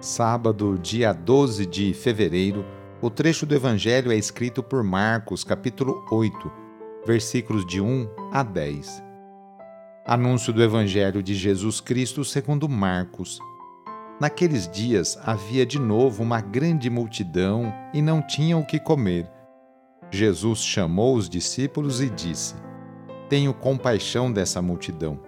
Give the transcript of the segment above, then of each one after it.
sábado, dia 12 de fevereiro, o trecho do Evangelho é escrito por Marcos, capítulo 8, versículos de 1 a 10. Anúncio do Evangelho de Jesus Cristo segundo Marcos. Naqueles dias havia de novo uma grande multidão e não tinham o que comer. Jesus chamou os discípulos e disse: Tenho compaixão dessa multidão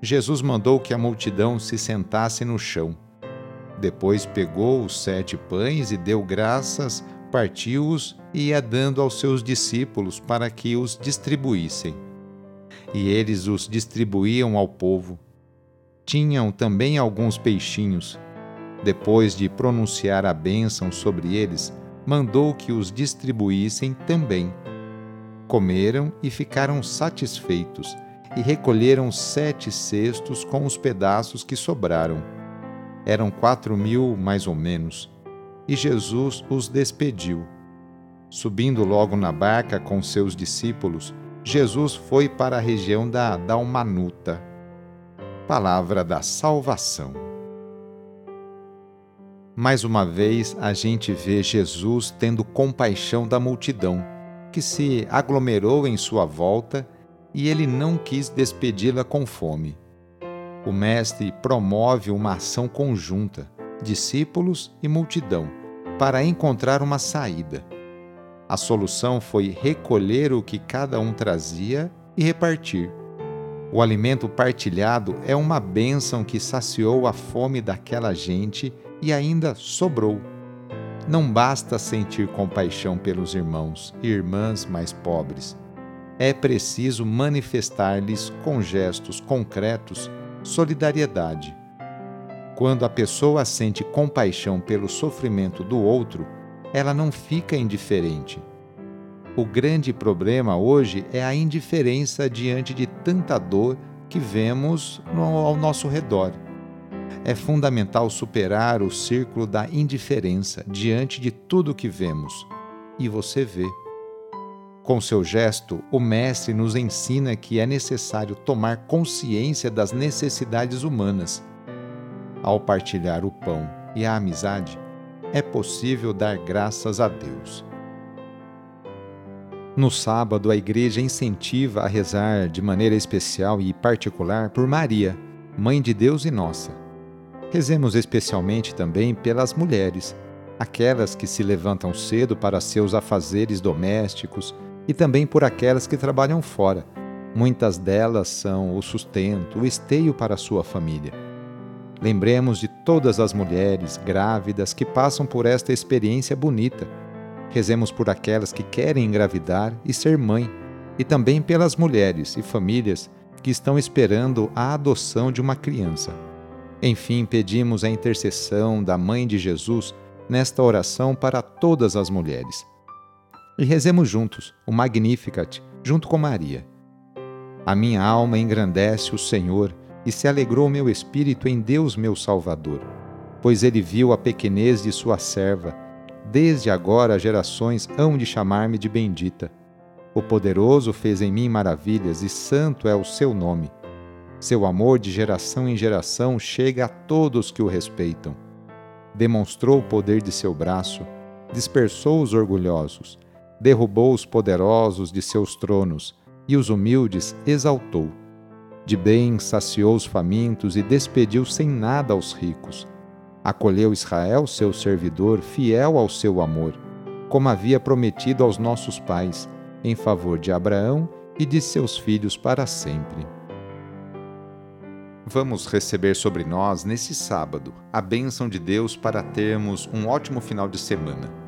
Jesus mandou que a multidão se sentasse no chão. Depois pegou os sete pães e deu graças, partiu-os e ia dando aos seus discípulos para que os distribuíssem. E eles os distribuíam ao povo. Tinham também alguns peixinhos. Depois de pronunciar a bênção sobre eles, mandou que os distribuíssem também. Comeram e ficaram satisfeitos e recolheram sete cestos com os pedaços que sobraram. Eram quatro mil, mais ou menos. E Jesus os despediu. Subindo logo na barca com seus discípulos, Jesus foi para a região da Dalmanuta. Palavra da salvação. Mais uma vez, a gente vê Jesus tendo compaixão da multidão, que se aglomerou em sua volta e ele não quis despedi-la com fome. O Mestre promove uma ação conjunta, discípulos e multidão, para encontrar uma saída. A solução foi recolher o que cada um trazia e repartir. O alimento partilhado é uma bênção que saciou a fome daquela gente e ainda sobrou. Não basta sentir compaixão pelos irmãos e irmãs mais pobres é preciso manifestar-lhes com gestos concretos solidariedade. Quando a pessoa sente compaixão pelo sofrimento do outro, ela não fica indiferente. O grande problema hoje é a indiferença diante de tanta dor que vemos ao nosso redor. É fundamental superar o círculo da indiferença diante de tudo que vemos. E você vê. Com seu gesto, o Mestre nos ensina que é necessário tomar consciência das necessidades humanas. Ao partilhar o pão e a amizade, é possível dar graças a Deus. No sábado, a Igreja incentiva a rezar de maneira especial e particular por Maria, Mãe de Deus e nossa. Rezemos especialmente também pelas mulheres, aquelas que se levantam cedo para seus afazeres domésticos e também por aquelas que trabalham fora. Muitas delas são o sustento, o esteio para a sua família. Lembremos de todas as mulheres grávidas que passam por esta experiência bonita. Rezemos por aquelas que querem engravidar e ser mãe, e também pelas mulheres e famílias que estão esperando a adoção de uma criança. Enfim, pedimos a intercessão da Mãe de Jesus nesta oração para todas as mulheres e rezemos juntos o Magnificat, junto com Maria. A minha alma engrandece o Senhor e se alegrou meu espírito em Deus meu Salvador, pois ele viu a pequenez de sua serva. Desde agora gerações hão de chamar-me de bendita. O poderoso fez em mim maravilhas e santo é o seu nome. Seu amor de geração em geração chega a todos que o respeitam. Demonstrou o poder de seu braço, dispersou os orgulhosos, derrubou os poderosos de seus tronos e os humildes exaltou. De bem saciou os famintos e despediu sem nada aos ricos. Acolheu Israel, seu servidor, fiel ao seu amor, como havia prometido aos nossos pais, em favor de Abraão e de seus filhos para sempre vamos receber sobre nós nesse sábado a bênção de Deus para termos um ótimo final de semana.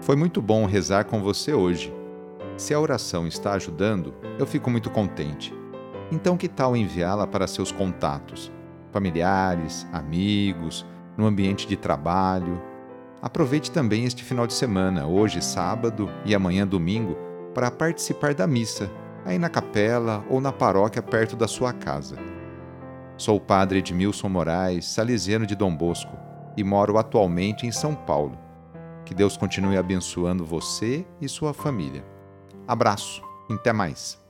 Foi muito bom rezar com você hoje. Se a oração está ajudando, eu fico muito contente. Então, que tal enviá-la para seus contatos, familiares, amigos, no ambiente de trabalho? Aproveite também este final de semana, hoje sábado e amanhã domingo, para participar da missa, aí na capela ou na paróquia perto da sua casa. Sou o padre Edmilson Moraes, salesiano de Dom Bosco, e moro atualmente em São Paulo. Que Deus continue abençoando você e sua família. Abraço, até mais.